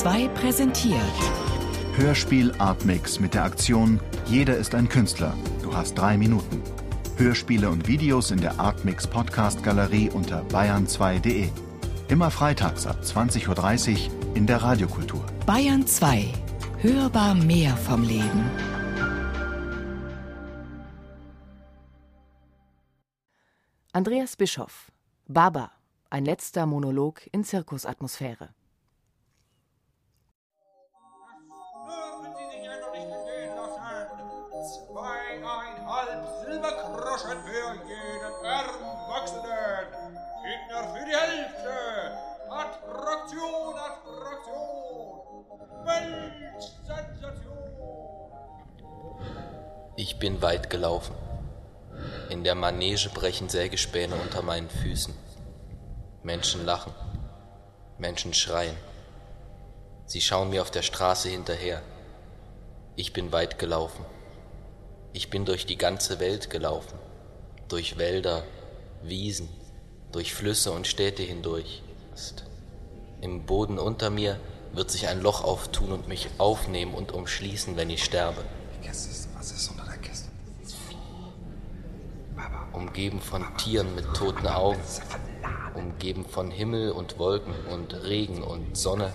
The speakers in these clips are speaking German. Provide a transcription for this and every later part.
2 präsentiert. Hörspiel Artmix mit der Aktion Jeder ist ein Künstler. Du hast drei Minuten. Hörspiele und Videos in der Artmix Podcast Galerie unter bayern2.de. Immer freitags ab 20.30 Uhr in der Radiokultur. Bayern 2. Hörbar mehr vom Leben. Andreas Bischoff. Baba. Ein letzter Monolog in Zirkusatmosphäre. Silbergroschen für jeden Erwachsenen. Kinder für die Hälfte. Attraktion, Attraktion. Weltsensation. Ich bin weit gelaufen. In der Manege brechen Sägespäne unter meinen Füßen. Menschen lachen. Menschen schreien. Sie schauen mir auf der Straße hinterher. Ich bin weit gelaufen. Ich bin durch die ganze Welt gelaufen. Durch Wälder, Wiesen, durch Flüsse und Städte hindurch. Im Boden unter mir wird sich ein Loch auftun und mich aufnehmen und umschließen, wenn ich sterbe. Was ist unter der Kiste? umgeben von Tieren mit toten Augen, umgeben von Himmel und Wolken und Regen und Sonne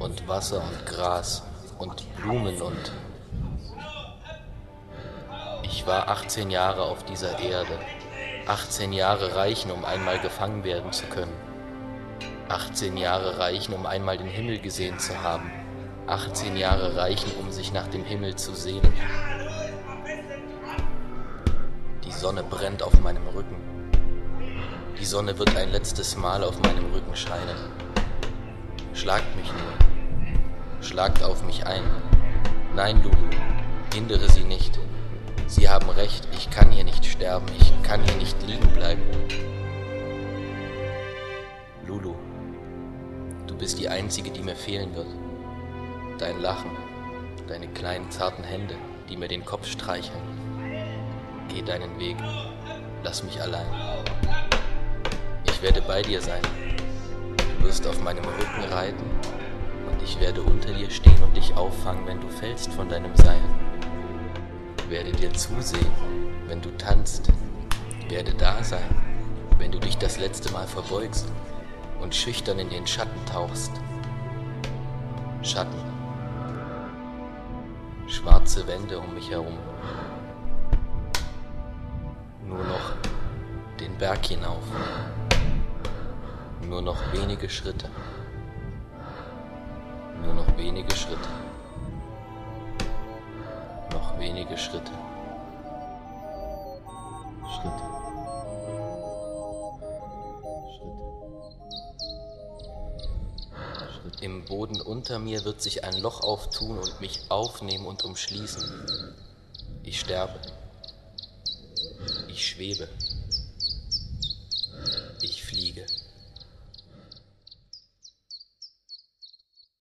und Wasser und Gras und Blumen und... Ich war 18 Jahre auf dieser Erde. 18 Jahre reichen, um einmal gefangen werden zu können. 18 Jahre reichen, um einmal den Himmel gesehen zu haben. 18 Jahre reichen, um sich nach dem Himmel zu sehnen. Die Sonne brennt auf meinem Rücken. Die Sonne wird ein letztes Mal auf meinem Rücken scheinen. Schlagt mich nur. Schlagt auf mich ein. Nein, Lulu, hindere sie nicht. Sie haben recht, ich kann hier nicht sterben, ich kann hier nicht liegen bleiben. Lulu, du bist die Einzige, die mir fehlen wird. Dein Lachen, deine kleinen zarten Hände, die mir den Kopf streicheln. Geh deinen Weg, lass mich allein. Ich werde bei dir sein. Du wirst auf meinem Rücken reiten und ich werde unter dir stehen und dich auffangen, wenn du fällst von deinem Seil. Werde dir zusehen, wenn du tanzt. Werde da sein, wenn du dich das letzte Mal verbeugst und schüchtern in den Schatten tauchst. Schatten. Schwarze Wände um mich herum. Nur noch den Berg hinauf. Nur noch wenige Schritte. Nur noch wenige Schritte. Wenige Schritte. Schritte. Schritte. Schritte. Im Boden unter mir wird sich ein Loch auftun und mich aufnehmen und umschließen. Ich sterbe. Ich schwebe. Ich fliege.